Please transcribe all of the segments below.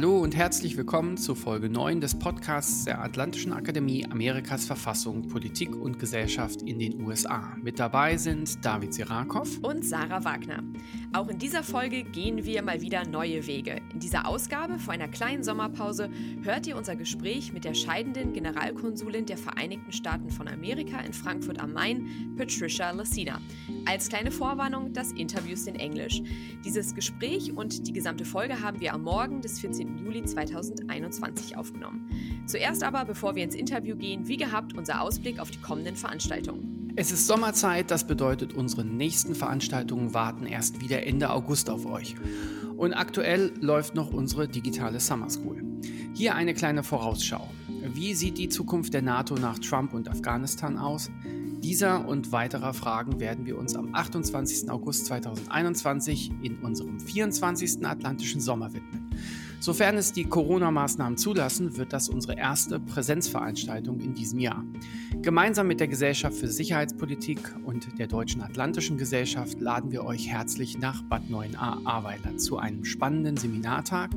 Hallo und herzlich willkommen zu Folge 9 des Podcasts der Atlantischen Akademie Amerikas Verfassung, Politik und Gesellschaft in den USA. Mit dabei sind David Sirakov und Sarah Wagner. Auch in dieser Folge gehen wir mal wieder neue Wege. In dieser Ausgabe vor einer kleinen Sommerpause hört ihr unser Gespräch mit der scheidenden Generalkonsulin der Vereinigten Staaten von Amerika in Frankfurt am Main, Patricia Lassina. Als kleine Vorwarnung, das Interview ist in Englisch. Dieses Gespräch und die gesamte Folge haben wir am Morgen des 14. 14. Juli 2021 aufgenommen. Zuerst aber, bevor wir ins Interview gehen, wie gehabt, unser Ausblick auf die kommenden Veranstaltungen. Es ist Sommerzeit, das bedeutet, unsere nächsten Veranstaltungen warten erst wieder Ende August auf euch. Und aktuell läuft noch unsere digitale Summer School. Hier eine kleine Vorausschau. Wie sieht die Zukunft der NATO nach Trump und Afghanistan aus? Dieser und weiterer Fragen werden wir uns am 28. August 2021 in unserem 24. Atlantischen Sommer widmen. Sofern es die Corona-Maßnahmen zulassen, wird das unsere erste Präsenzveranstaltung in diesem Jahr. Gemeinsam mit der Gesellschaft für Sicherheitspolitik und der Deutschen Atlantischen Gesellschaft laden wir euch herzlich nach Bad 9a Ahrweiler zu einem spannenden Seminartag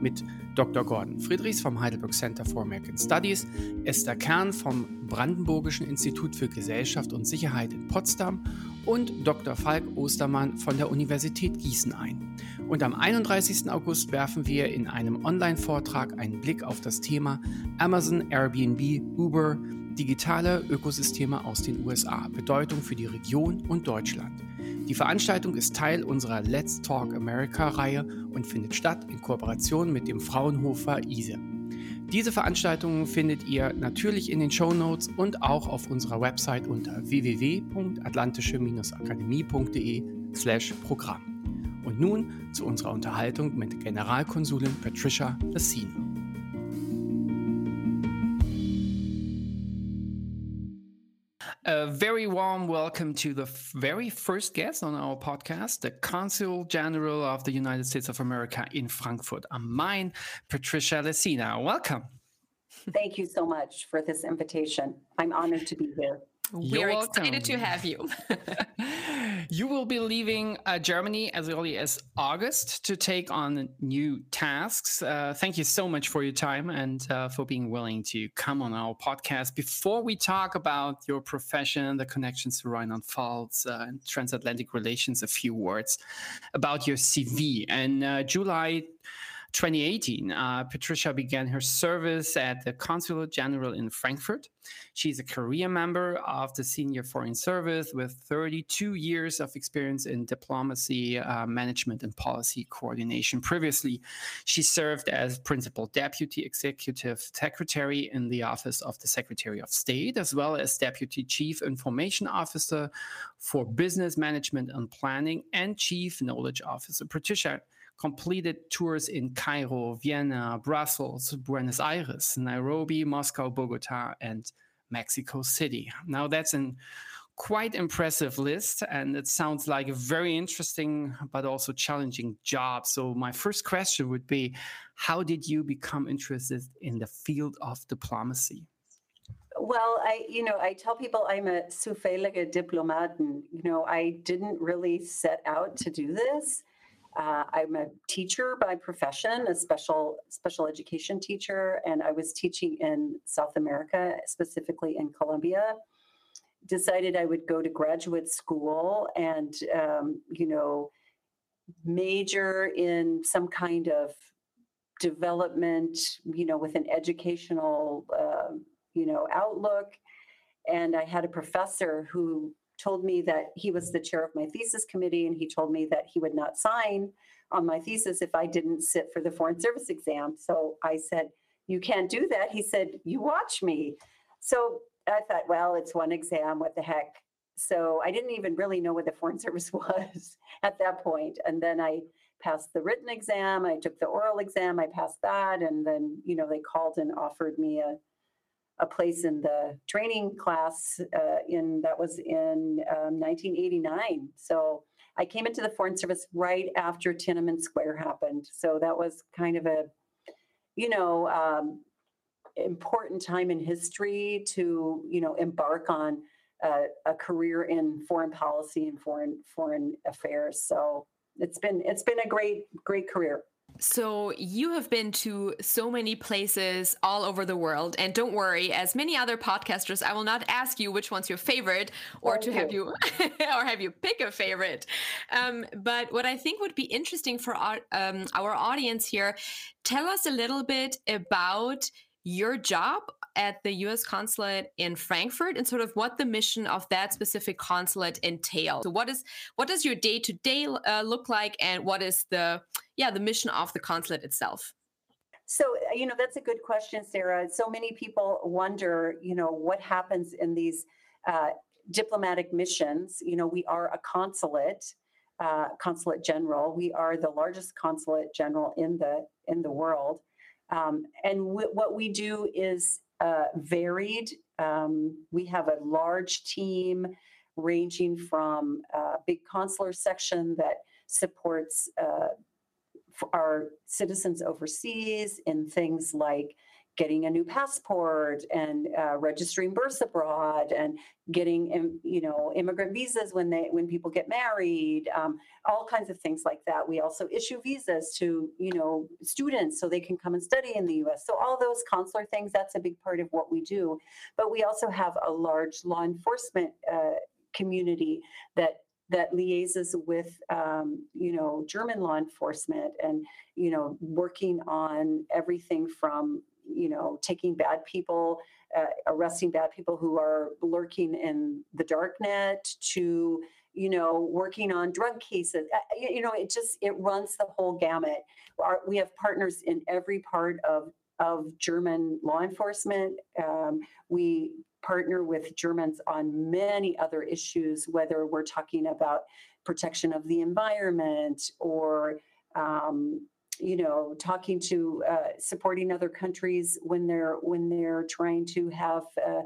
mit Dr. Gordon Friedrichs vom Heidelberg Center for American Studies, Esther Kern vom Brandenburgischen Institut für Gesellschaft und Sicherheit in Potsdam und Dr. Falk Ostermann von der Universität Gießen ein. Und am 31. August werfen wir in einem Online-Vortrag einen Blick auf das Thema Amazon, Airbnb, Uber, digitale Ökosysteme aus den USA, Bedeutung für die Region und Deutschland. Die Veranstaltung ist Teil unserer Let's Talk America-Reihe und findet statt in Kooperation mit dem Fraunhofer ISE. Diese Veranstaltungen findet ihr natürlich in den Show Notes und auch auf unserer Website unter www.atlantische-akademie.de/programm. Und nun zu unserer Unterhaltung mit Generalkonsulin Patricia Lassino. A very warm welcome to the very first guest on our podcast, the Consul General of the United States of America in Frankfurt am Main, Patricia Lacina. Welcome. Thank you so much for this invitation. I'm honored to be here. We're excited to have you. you will be leaving uh, Germany as early as August to take on new tasks. Uh, thank you so much for your time and uh, for being willing to come on our podcast. Before we talk about your profession, the connections to Rheinland-Pfalz uh, and transatlantic relations, a few words about your CV. And uh, July 2018, uh, Patricia began her service at the Consulate General in Frankfurt. She's a career member of the Senior Foreign Service with 32 years of experience in diplomacy, uh, management, and policy coordination. Previously, she served as Principal Deputy Executive Secretary in the Office of the Secretary of State, as well as Deputy Chief Information Officer for Business Management and Planning and Chief Knowledge Officer. Patricia completed tours in Cairo, Vienna, Brussels, Buenos Aires, Nairobi, Moscow, Bogota, and Mexico City. Now, that's an quite impressive list, and it sounds like a very interesting but also challenging job. So, my first question would be How did you become interested in the field of diplomacy? Well, I, you know, I tell people I'm a zufällige Diplomaten. You know, I didn't really set out to do this. Uh, I'm a teacher by profession, a special special education teacher, and I was teaching in South America, specifically in Colombia. Decided I would go to graduate school and um, you know major in some kind of development, you know, with an educational uh, you know outlook. And I had a professor who told me that he was the chair of my thesis committee and he told me that he would not sign on my thesis if I didn't sit for the Foreign Service exam. So I said, You can't do that. He said, You watch me. So I thought, Well, it's one exam. What the heck? So I didn't even really know what the Foreign Service was at that point. And then I passed the written exam. I took the oral exam. I passed that. And then, you know, they called and offered me a a place in the training class uh, in that was in um, 1989. So I came into the Foreign Service right after Tiananmen Square happened. So that was kind of a, you know, um, important time in history to you know embark on a career in foreign policy and foreign foreign affairs. So it's been it's been a great great career. So, you have been to so many places all over the world. And don't worry, as many other podcasters, I will not ask you which one's your favorite or to have you or have you pick a favorite. Um, but what I think would be interesting for our, um, our audience here, tell us a little bit about your job at the US consulate in Frankfurt and sort of what the mission of that specific consulate entails. So what is what does your day to day look like and what is the yeah, the mission of the consulate itself? So, uh, you know, that's a good question, Sarah. So many people wonder, you know, what happens in these uh, diplomatic missions. You know, we are a consulate, uh, consulate general. We are the largest consulate general in the in the world, um, and w- what we do is uh, varied. Um, we have a large team ranging from a big consular section that supports uh, our citizens overseas in things like getting a new passport and uh, registering births abroad and getting you know immigrant visas when they when people get married um, all kinds of things like that. We also issue visas to you know students so they can come and study in the us so all those consular things that's a big part of what we do. But we also have a large law enforcement uh, community that that liaises with um, you know German law enforcement and you know working on everything from you know taking bad people uh, arresting bad people who are lurking in the darknet to you know working on drug cases. Uh, you know it just it runs the whole gamut. Our, we have partners in every part of of german law enforcement. Um, we partner with Germans on many other issues, whether we're talking about protection of the environment or um, you know talking to uh, supporting other countries when they're when they're trying to have uh,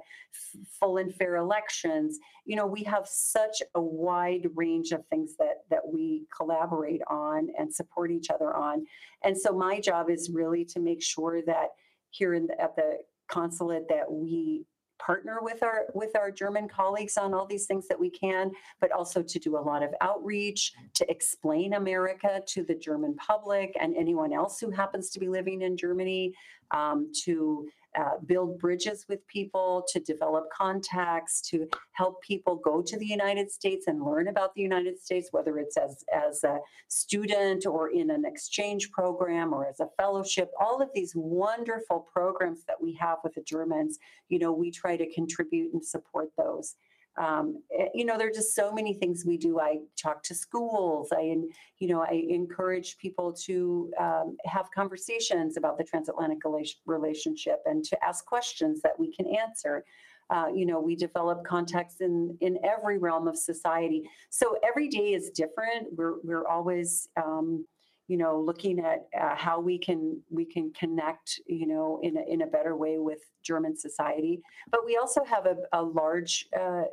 full and fair elections. You know we have such a wide range of things that that we collaborate on and support each other on. And so my job is really to make sure that here in the, at the consulate that we partner with our with our German colleagues on all these things that we can, but also to do a lot of outreach to explain America to the German public and anyone else who happens to be living in Germany, um, to uh, build bridges with people, to develop contacts, to help people go to the United States and learn about the United States, whether it's as, as a student or in an exchange program or as a fellowship. All of these wonderful programs that we have with the Germans, you know, we try to contribute and support those um, eh, you know there are just so many things we do. I talk to schools. I you know i encourage people to um, have conversations about the transatlantic relationship and to ask questions that we can answer. Uh, you know we develop contacts in in every realm of society. So every day is different. We're we're always um, you know looking at uh, how we can we can connect you know in a, in a better way with german society. But we also have a, a large uh,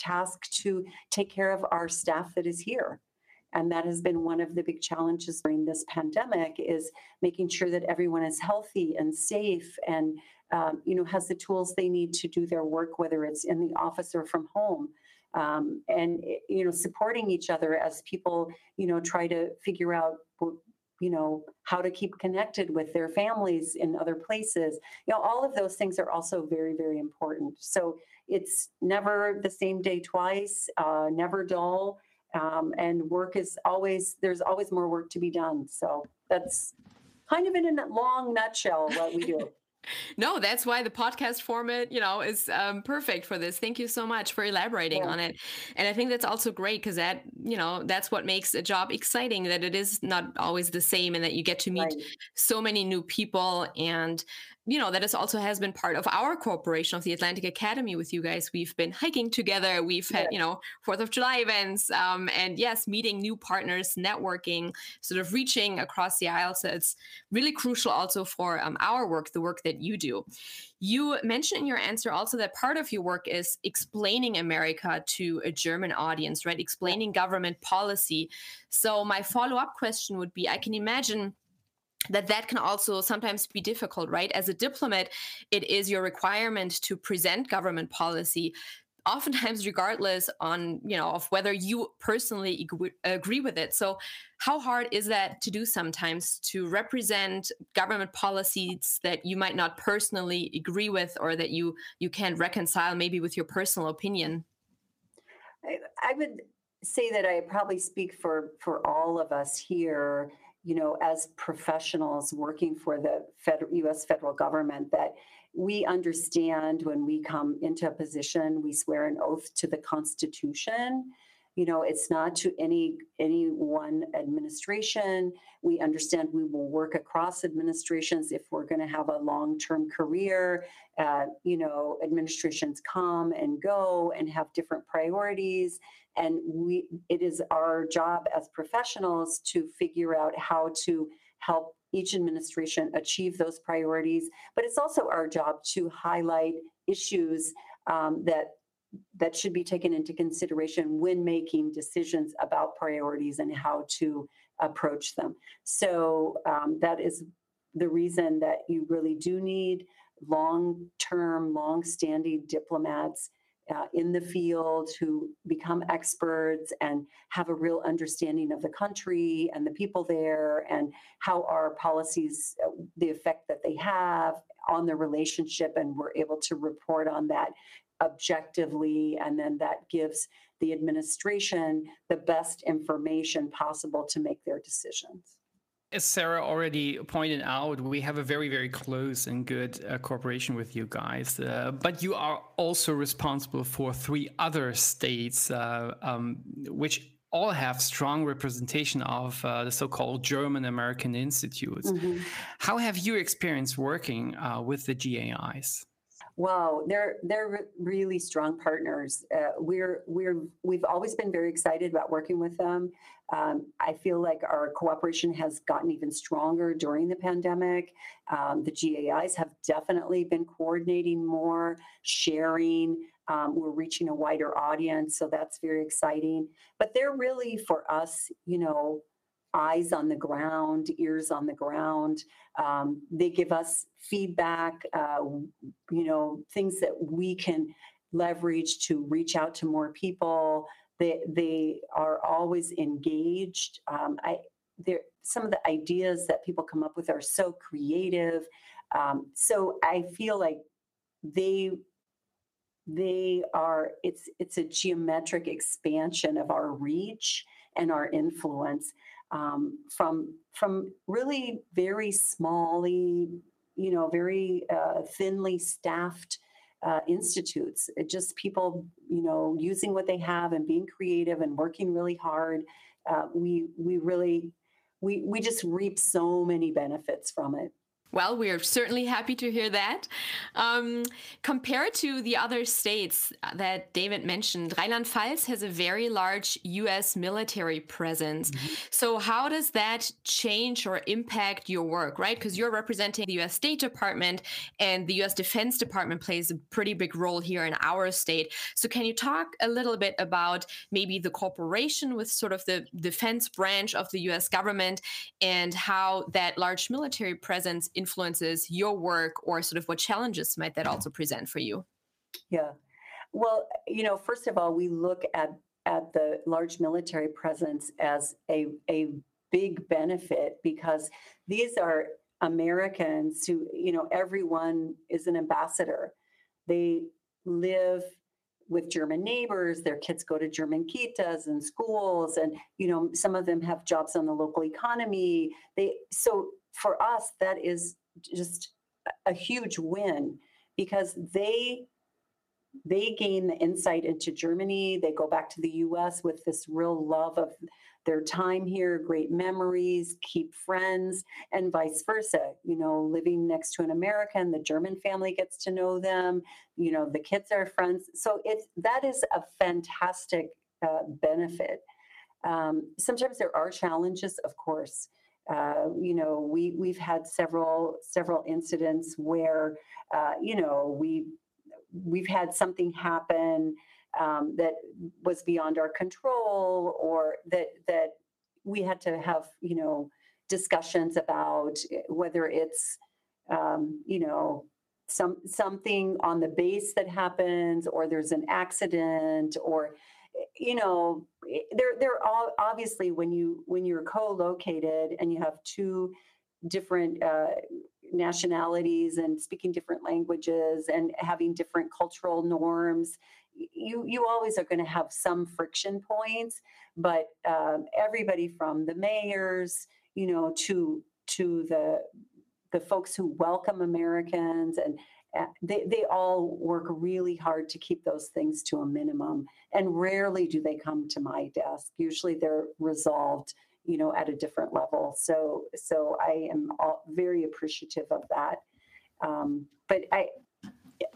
task to take care of our staff that is here. And that has been one of the big challenges during this pandemic is making sure that everyone is healthy and safe and um, you know has the tools they need to do their work whether it's in the office or from home. Um, and you know supporting each other as people you know try to figure out you know how to keep connected with their families in other places. You know all of those things are also very very important. So it's never the same day twice uh, never dull um, and work is always there's always more work to be done. So that's kind of in a long nutshell what we do no, that's why the podcast format, you know, is um, perfect for this. Thank you so much for elaborating yeah. on it. And I think that's also great because that, you know, that's what makes a job exciting that it is not always the same and that you get to meet right. so many new people and you know that is also has been part of our cooperation of the Atlantic Academy with you guys. We've been hiking together. We've had you know Fourth of July events, um, and yes, meeting new partners, networking, sort of reaching across the aisle. So it's really crucial also for um, our work, the work that you do. You mentioned in your answer also that part of your work is explaining America to a German audience, right? Explaining government policy. So my follow up question would be: I can imagine that that can also sometimes be difficult right as a diplomat it is your requirement to present government policy oftentimes regardless on you know of whether you personally agree with it. So how hard is that to do sometimes to represent government policies that you might not personally agree with or that you you can't reconcile maybe with your personal opinion? I, I would say that i probably speak for for all of us here you know as professionals working for the federal us federal government that we understand when we come into a position, we swear an oath to the Constitution. You know, it's not to any any one administration. We understand we will work across administrations if we're going to have a long-term career. Uh, you know, administrations come and go and have different priorities, and we it is our job as professionals to figure out how to help each administration achieve those priorities. But it's also our job to highlight issues um, that that should be taken into consideration when making decisions about priorities and how to approach them. So um, that is the reason that you really do need long-term, long-standing diplomats uh, in the field who become experts and have a real understanding of the country and the people there and how our policies, the effect that they have on the relationship, and we're able to report on that objectively. And then that gives the administration the best information possible to make their decisions. As Sarah already pointed out, we have a very, very close and good uh, cooperation with you guys. Uh, but you are also responsible for three other states, uh, um, which all have strong representation of uh, the so-called German American institutes. Mm -hmm. How have you experienced working uh, with the GAIs? Wow, they're they're really strong partners. Uh, we're we're we've always been very excited about working with them. Um, I feel like our cooperation has gotten even stronger during the pandemic. Um, the GAIs have definitely been coordinating more, sharing. Um, we're reaching a wider audience, so that's very exciting. But they're really for us, you know, eyes on the ground, ears on the ground. Um, they give us feedback, uh, you know, things that we can leverage to reach out to more people. They they are always engaged. Um, I there some of the ideas that people come up with are so creative. Um, so I feel like they they are it's it's a geometric expansion of our reach and our influence um, from from really very smally, you know, very uh, thinly staffed uh, institutes. It just people, you know, using what they have and being creative and working really hard. Uh, we we really we we just reap so many benefits from it. Well, we are certainly happy to hear that. Um, compared to the other states that David mentioned, Rheinland-Pfalz has a very large U.S. military presence. Mm -hmm. So, how does that change or impact your work, right? Because you're representing the U.S. State Department, and the U.S. Defense Department plays a pretty big role here in our state. So, can you talk a little bit about maybe the cooperation with sort of the defense branch of the U.S. government and how that large military presence influences your work or sort of what challenges might that also present for you? Yeah. Well, you know, first of all, we look at at the large military presence as a a big benefit because these are Americans who, you know, everyone is an ambassador. They live with German neighbors, their kids go to German kitas and schools, and you know, some of them have jobs on the local economy. They so for us, that is just a huge win because they they gain the insight into Germany. They go back to the US with this real love of their time here, great memories, keep friends, and vice versa. You know, living next to an American, the German family gets to know them, you know, the kids are friends. So it's that is a fantastic uh, benefit. Um, sometimes there are challenges, of course. Uh, you know, we we've had several several incidents where, uh, you know, we we've had something happen um, that was beyond our control, or that that we had to have, you know, discussions about whether it's, um, you know, some something on the base that happens or there's an accident or you know they're they're all obviously when you when you're co-located and you have two different uh, nationalities and speaking different languages and having different cultural norms you you always are going to have some friction points. But um, everybody from the mayors you know to to the the folks who welcome americans and they, they all work really hard to keep those things to a minimum and rarely do they come to my desk. Usually they're resolved you know at a different level. So so i am all very appreciative of that. Um, but i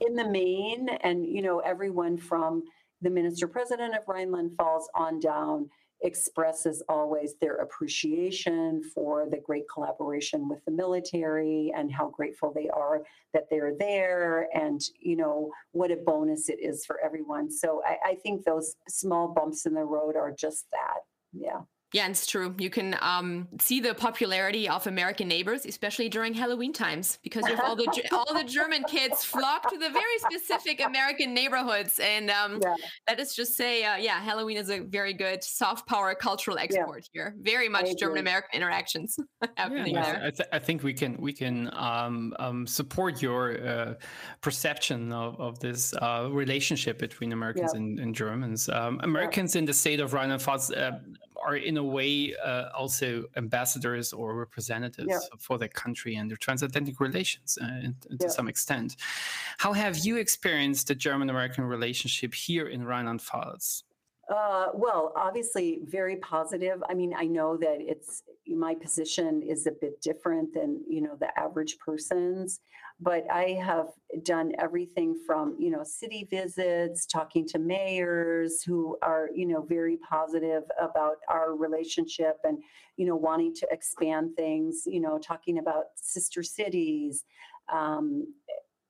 in the main and you know everyone from the minister president of rhineland pfalz on down expresses always their appreciation for the great collaboration with the military and how grateful they are that they're there and you know what a bonus it is for everyone. So i, I think those small bumps in the road are just that. Yeah yeah, it's true. You can um, see the popularity of American neighbors, especially during Halloween times, because you have all the all the German kids flock to the very specific American neighborhoods, and um, yeah. that is just say, uh, yeah, Halloween is a very good soft power cultural export yeah. here. Very much German American interactions happening yeah, there. I, th- I, think we can we can um, um, support your uh, perception of, of this uh, relationship between Americans and, and, Germans. Um, Americans in the state of Rheinland-Pfalz uh, are in a way uh, also ambassadors or representatives yeah. for their country and their transatlantic relations uh, in, to yeah. some extent. How have you experienced the German American relationship here in Rheinland Pfalz? Uh, well, obviously, very positive. I mean, I know that it's my position is a bit different than you know the average person's but I have done everything from, you know, city visits, talking to mayors who are, you know, very positive about our relationship and, you know, wanting to expand things, you know, talking about sister cities, um,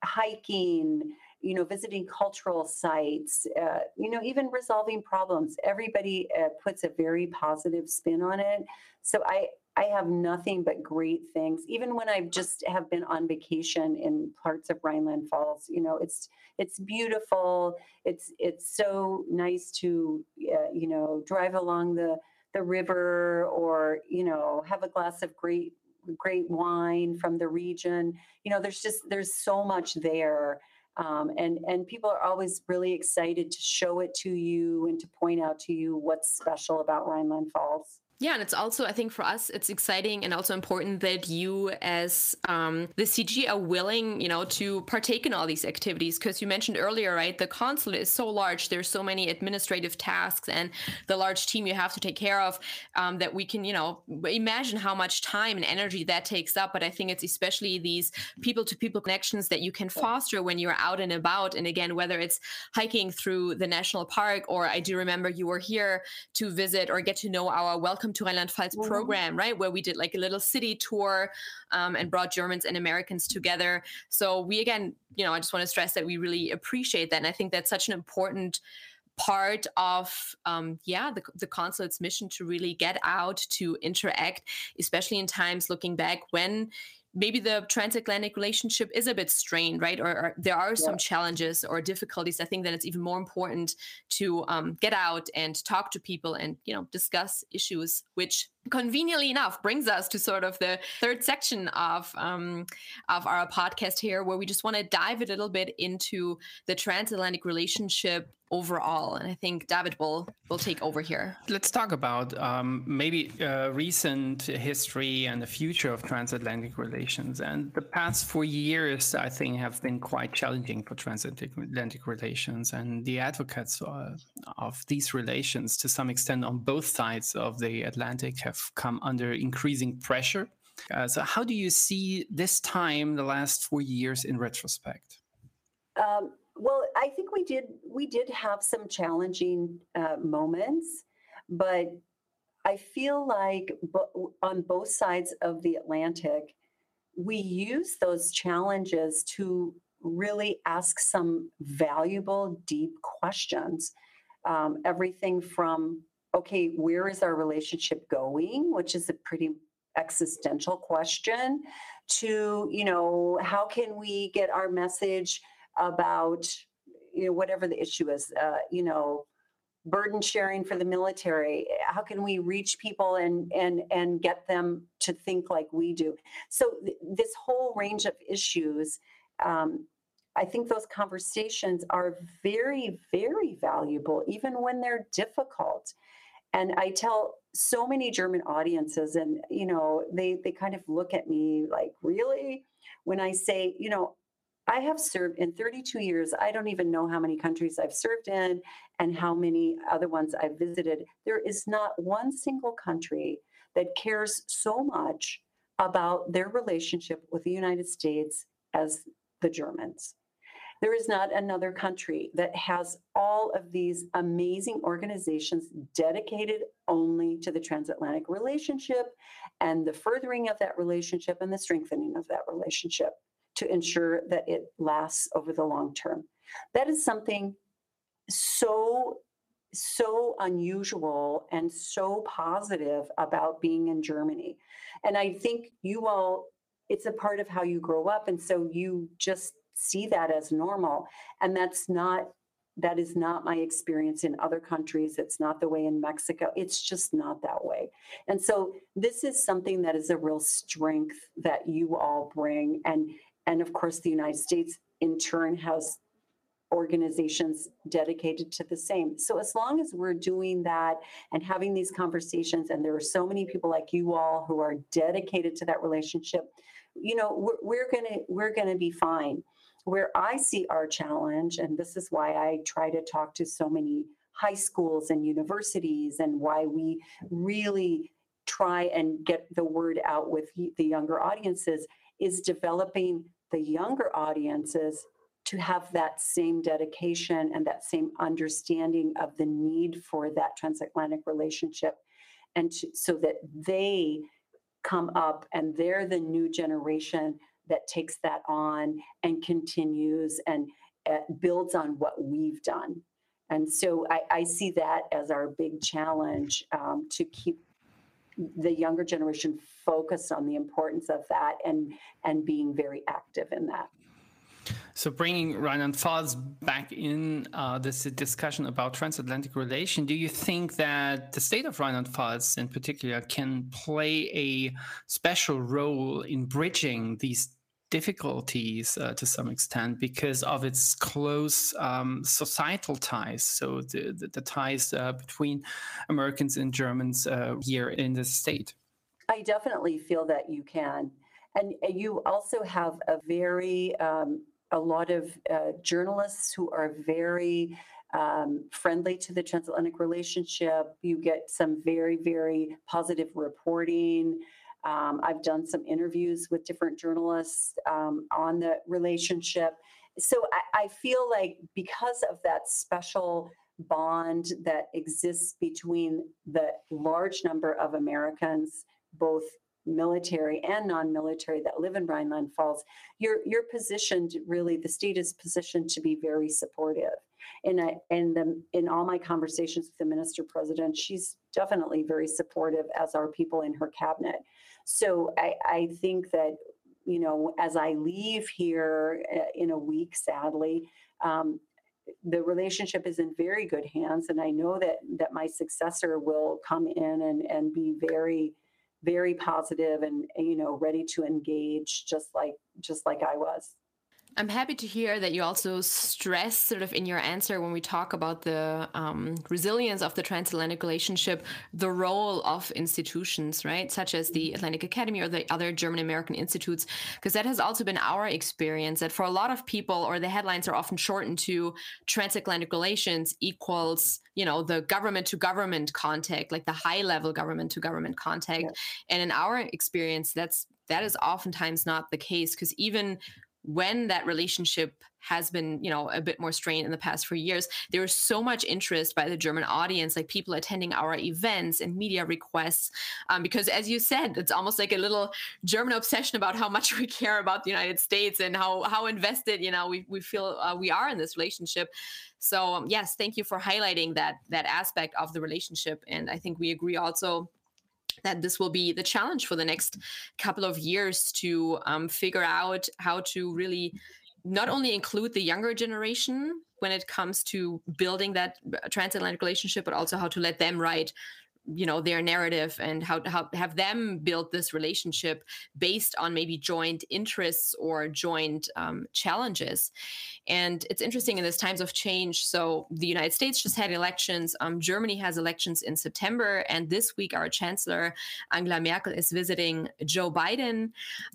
hiking, you know, visiting cultural sites, uh, you know, even resolving problems. Everybody uh, puts a very positive spin on it. So I, I have nothing but great things. Even when I've just have been on vacation in parts of Rhineland Pfalz, you know, it's it's beautiful. It's it's so nice to uh, you know drive along the the river or you know have a glass of great great wine from the region. You know, there's just there's so much there. Um, and and people are always really excited to show it to you and to point out to you what's special about Rhineland Pfalz. Yeah, and it's also, I think, for us, it's exciting and also important that you, as um, the CG, are willing, you know, to partake in all these activities. Because you mentioned earlier, right, the consulate is so large. There's so many administrative tasks and the large team you have to take care of um, that we can, you know, imagine how much time and energy that takes up. But I think it's especially these people-to-people connections that you can foster when you're out and about. And again, whether it's hiking through the national park, or I do remember you were here to visit or get to know our welcome Welcome to Rheinland-Pfalz mm-hmm. program, right? Where we did like a little city tour um, and brought Germans and Americans together. So we, again, you know, I just want to stress that we really appreciate that. And I think that's such an important part of um, yeah the, the consulate's mission to really get out to interact especially in times looking back when maybe the transatlantic relationship is a bit strained, right? Or, or there are some yeah. challenges or difficulties. I think that it's even more important to um, get out and talk to people and you know discuss issues, which conveniently enough brings us to sort of the third section of um, of our podcast here, where we just want to dive a little bit into the transatlantic relationship overall. And I think David will will take over here. Let's talk about um, maybe uh, recent history and the future of transatlantic relations. And the past four years, I think, have been quite challenging for transatlantic relations. And the advocates uh, of these relations, to some extent, on both sides of the Atlantic, have come under increasing pressure. Uh, so, how do you see this time, the last four years, in retrospect? Um, well, I think we did we did have some challenging uh, moments, but I feel like bo- on both sides of the Atlantic, we use those challenges to really ask some valuable, deep questions. Um, everything from okay, where is our relationship going, which is a pretty existential question to you know how can we get our message about you know whatever the issue is uh, you know burden sharing for the military how can we reach people and and and get them to think like we do? So th- this whole range of issues um, i think those conversations are very very valuable even when they're difficult and i tell so many german audiences and you know they they kind of look at me like really when i say you know I have served in 32 years. I don't even know how many countries I've served in and how many other ones I've visited. There is not one single country that cares so much about their relationship with the United States as the Germans. There is not another country that has all of these amazing organizations dedicated only to the transatlantic relationship and the furthering of that relationship and the strengthening of that relationship to ensure that it lasts over the long term. That is something so so unusual and so positive about being in Germany. And I think you all it's a part of how you grow up and so you just see that as normal. And that's not that is not my experience in other countries. It's not the way in mexico. It's just not that way. And so this is something that is a real strength that you all bring. And and of course, the United States in turn has organizations dedicated to the same. So as long as we're doing that and having these conversations, and there are so many people like you all who are dedicated to that relationship, you know, we're, gonna we're gonna be fine. Where I see our challenge, and this is why I try to talk to so many high schools and universities, and why we really try and get the word out with the younger audiences, is developing the younger audiences to have that same dedication and that same understanding of the need for that transatlantic relationship and to, so that they come up and they're the new generation that takes that on and continues and uh, builds on what we've done and so I, I, see that as our big challenge um, to keep the younger generation focused on the importance of that and and being very active in that. So bringing Rheinland-Pfalz back in uh, this discussion about transatlantic relation, do you think that the state of Rheinland-Pfalz in particular can play a special role in bridging these difficulties uh, to some extent because of its close um, societal ties. So the, the, the ties uh, between Americans and Germans uh, here in the state. I definitely feel that you can. And you also have a very, um, a lot of uh, journalists who are very um, friendly to the transatlantic relationship. You get some very, very positive reporting. Um, I've done some interviews with different journalists um, on the relationship. So I, I, feel like because of that special bond that exists between the large number of Americans, both military and non-military that live in Rhineland Pfalz, you're you're positioned really the state is positioned to be very supportive. In a, in the in all my conversations with the minister president, she's definitely very supportive, as are people in her cabinet. So I, I think that, you know, as I leave here uh, in a week, sadly, um, the relationship is in very good hands. And I know that, that my successor will come in and, and be very, very positive and, you know, ready to engage just like, just like I was. I'm happy to hear that you also stress, sort of in your answer, when we talk about the um, resilience of the transatlantic relationship, the role of institutions, right, such as the Atlantic Academy or the other German American institutes, because that has also been our experience. That for a lot of people, or the headlines are often shortened to transatlantic relations equals, you know, the government to government contact, like the high level government to government contact. Yeah. And in our experience, that's that is oftentimes not the case because even when that relationship has been you know a bit more strained in the past few years there is so much interest by the german audience like people attending our events and media requests um, because as you said it's almost like a little german obsession about how much we care about the united states and how how invested you know we, we feel uh, we are in this relationship. So um, yes thank you for highlighting that that aspect of the relationship. And i think we agree also that this will be the challenge for the next couple of years to um, figure out how to really not only include the younger generation when it comes to building that transatlantic relationship, but also how to let them write you know their narrative and how to how, have them build this relationship based on maybe joint interests or joint um, challenges. And it's interesting in this times of change so the united states just had elections um, germany has elections in september and this week our chancellor angela merkel is visiting joe biden.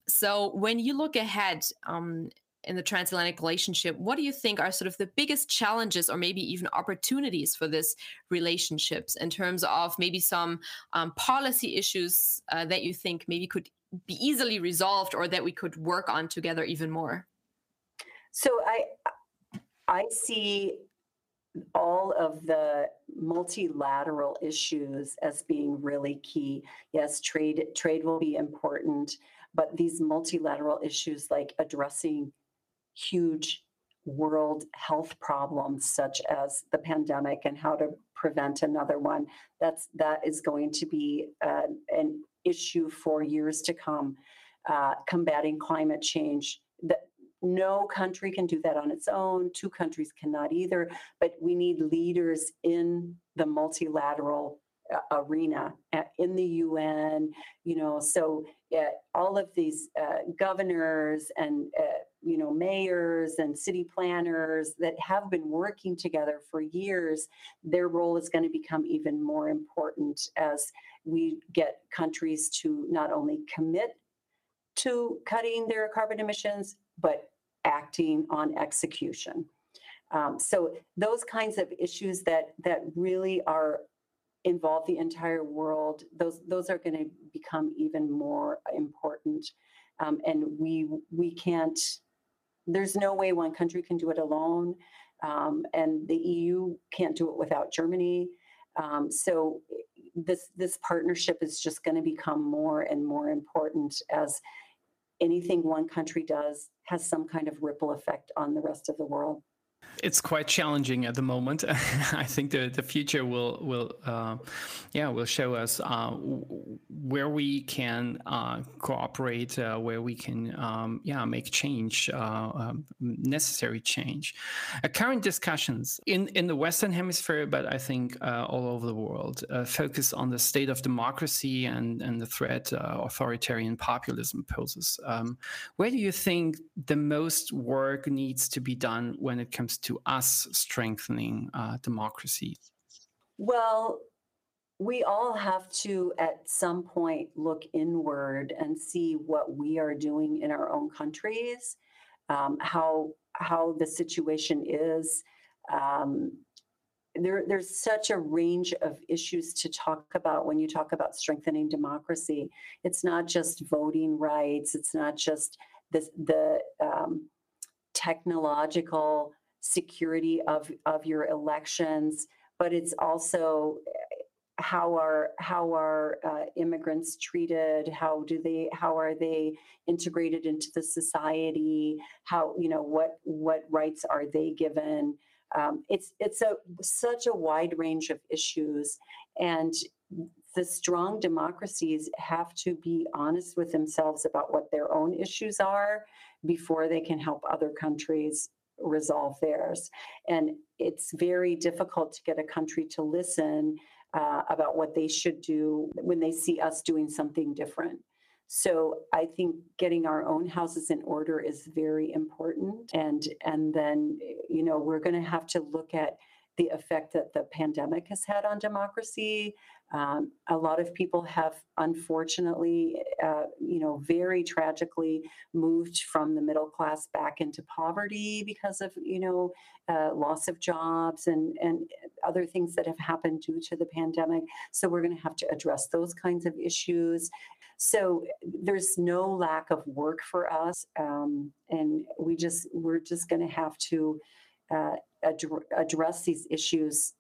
So when you look ahead um, in the transatlantic relationship, what do you think are sort of the biggest challenges or maybe even opportunities for this relationships in terms of maybe some um, policy issues uh, that you think maybe could be easily resolved or that we could work on together even more? So I I see all of the multilateral issues as being really key. Yes, trade trade will be important, but these multilateral issues like addressing huge world health problems such as the pandemic and how to prevent another one that's that is going to be uh, an issue for years to come. Uh, combating climate change that no country can do that on its own two countries cannot either but we need leaders in the multilateral uh, arena uh, in the UN, you know, so uh, all of these uh, governors and uh, you know, mayors and city planners that have been working together for years, their role is going to become even more important as we get countries to not only commit to cutting their carbon emissions, but acting on execution. Um, so those kinds of issues that that really are involve the entire world, those those are going to become even more important. Um, and we we can't there's no way one country can do it alone. Um, and the EU can't do it without Germany. Um, so this this partnership is just going to become more and more important as anything one country does has some kind of ripple effect on the rest of the world it's quite challenging at the moment. I think the, the future will will uh, yeah will show us uh, where we can uh, cooperate, uh, where we can um, yeah make change, uh, um, necessary change. Uh, current discussions in in the Western Hemisphere, but I think all over the world, focus on the state of democracy and and the threat authoritarian populism poses. Um, where do you think the most work needs to be done when it comes to to us strengthening uh, democracy? Well, we all have to at some point look inward and see what we are doing in our own countries, um, how how the situation is. Um, there, there's such a range of issues to talk about when you talk about strengthening democracy. It's not just voting rights. It's not just the the um, technological security of of your elections, but it's also eh, how are how are uh, immigrants treated? How do they how are they integrated into the society? How you know what what rights are they given? Um, it's it's a such a wide range of issues and the strong democracies have to be honest with themselves about what their own issues are before they can help other countries resolve theirs. And it's very difficult to get a country to listen uh, about what they should do when they see us doing something different. So I think getting our own houses in order is very important. And and then you know we're going to have to look at the effect that the pandemic has had on democracy, um, a lot of people have, unfortunately, uh, you know, very tragically moved from the middle class back into poverty because of, you know, uh, loss of jobs and and other things that have happened due to the pandemic. So we're going to have to address those kinds of issues. So there's no lack of work for us, um, and we just we're just going to have to uh, ad- address these issues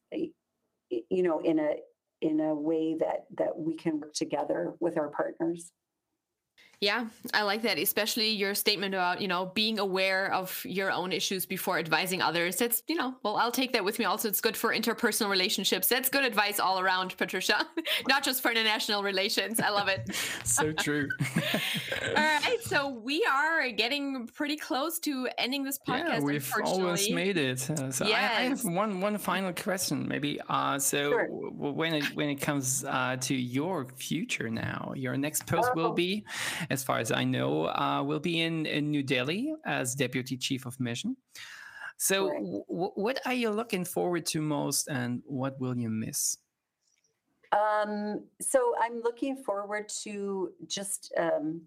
you know in a in a way that that we can work together with our partners Yeah, I like that, especially your statement about, you know, being aware of your own issues before advising others. That's, you know, well, I'll take that with me. Also, it's good for interpersonal relationships. That's good advice all around, Patricia, not just for international relations. I love it. so true. all right. So we are getting pretty close to ending this podcast. Yeah, we've almost made it. Uh, so yes. I, I, have one one final question, maybe. Uh, so sure. when it when it comes uh, to your future now, your next post will oh. be as far as I know, uh, will be in, in New Delhi as Deputy Chief of Mission. So, w- what are you looking forward to most, and what will you miss? Um, so, I'm looking forward to just um,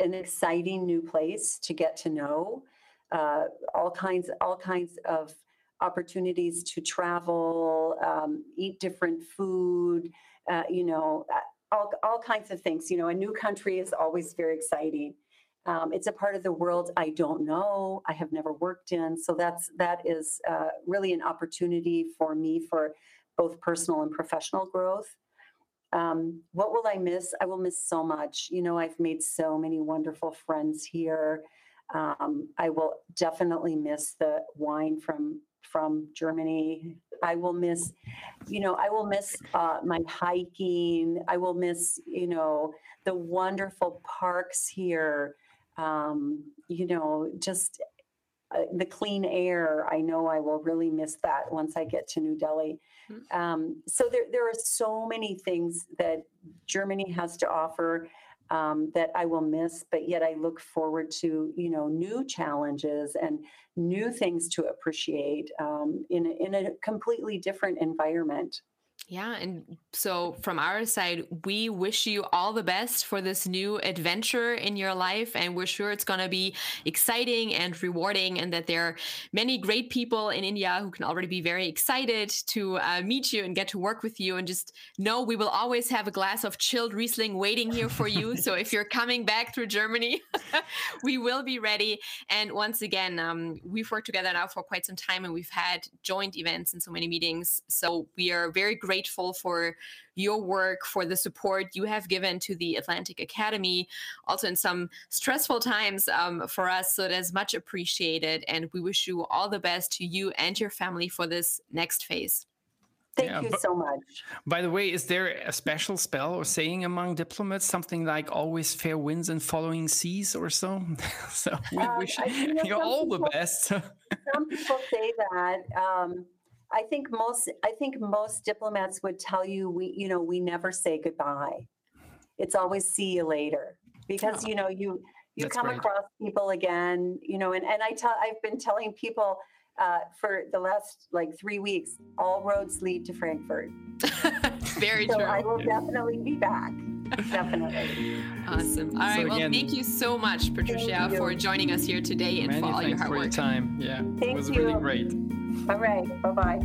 an exciting new place to get to know. Uh, all kinds, all kinds of opportunities to travel, um, eat different food. Uh, you know, all, all kinds of things. You know, a new country is always very exciting. Um, it's a part of the world I don't know, I have never worked in. So that's that is uh, really an opportunity for me for both personal and professional growth. Um, what will I miss? I will miss so much. You know, I've made so many wonderful friends here. Um, I will definitely miss the wine from from Germany. I will miss, you know, I will miss uh, my hiking. I will miss, you know, the wonderful parks here. Um, you know, just uh, the clean air. I know I will really miss that once I get to New Delhi. Mm-hmm. Um, so there, there are so many things that Germany has to offer um, that I will miss, but yet I look forward to you know new challenges and new things to appreciate um, in a, in a completely different environment. Yeah. And so, from our side, we wish you all the best for this new adventure in your life. And we're sure it's going to be exciting and rewarding, and that there are many great people in India who can already be very excited to uh, meet you and get to work with you. And just know we will always have a glass of chilled Riesling waiting here for you. so, if you're coming back through Germany, we will be ready. And once again, um, we've worked together now for quite some time and we've had joint events and so many meetings. So, we are very grateful grateful for your work, for the support you have given to the Atlantic Academy, also in some stressful times um, for us. So it is much appreciated. And we wish you all the best to you and your family for this next phase. Thank yeah, you so much. By the way, is there a special spell or saying among diplomats, something like always fair winds and following seas or so? so we uh, wish you, know, all people, the best. some people say that. Um, I think most I think most diplomats would tell you we you know we never say goodbye. It's always see you later because oh, you know you you come great. across people again you know and and I tell I've been telling people uh, for the last like three weeks all roads lead to Frankfurt. Very so true. I will definitely be back. Definitely. Awesome. All right. So well, thank you so much, Patricia, for joining us here today and Many for all your hard for work. Your time. Yeah, thank it was you. really great. Alright, bye bye.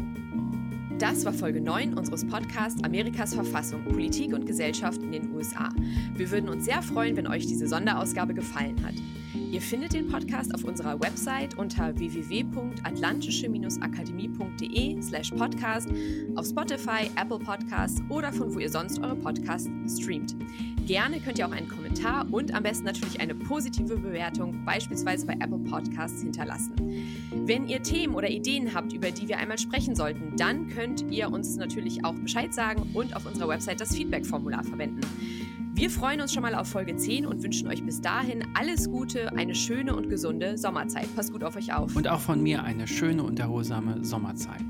Das war Folge 9 unseres Podcasts Amerikas Verfassung, Politik und Gesellschaft in den USA. Wir würden uns sehr freuen, wenn euch diese Sonderausgabe gefallen hat. Ihr findet den Podcast auf unserer Website unter www.atlantische-akademie.de slash podcast, auf Spotify, Apple Podcasts oder von wo ihr sonst eure Podcasts streamt. Gerne könnt ihr auch einen Kommentar und am besten natürlich eine positive Bewertung, beispielsweise bei Apple Podcasts, hinterlassen. Wenn ihr Themen oder Ideen habt, über die wir einmal sprechen sollten, dann könnt ihr uns natürlich auch Bescheid sagen und auf unserer Website das Feedback-Formular verwenden. Wir freuen uns schon mal auf Folge 10 und wünschen euch bis dahin alles Gute, eine schöne und gesunde Sommerzeit. Passt gut auf euch auf. Und auch von mir eine schöne und erholsame Sommerzeit.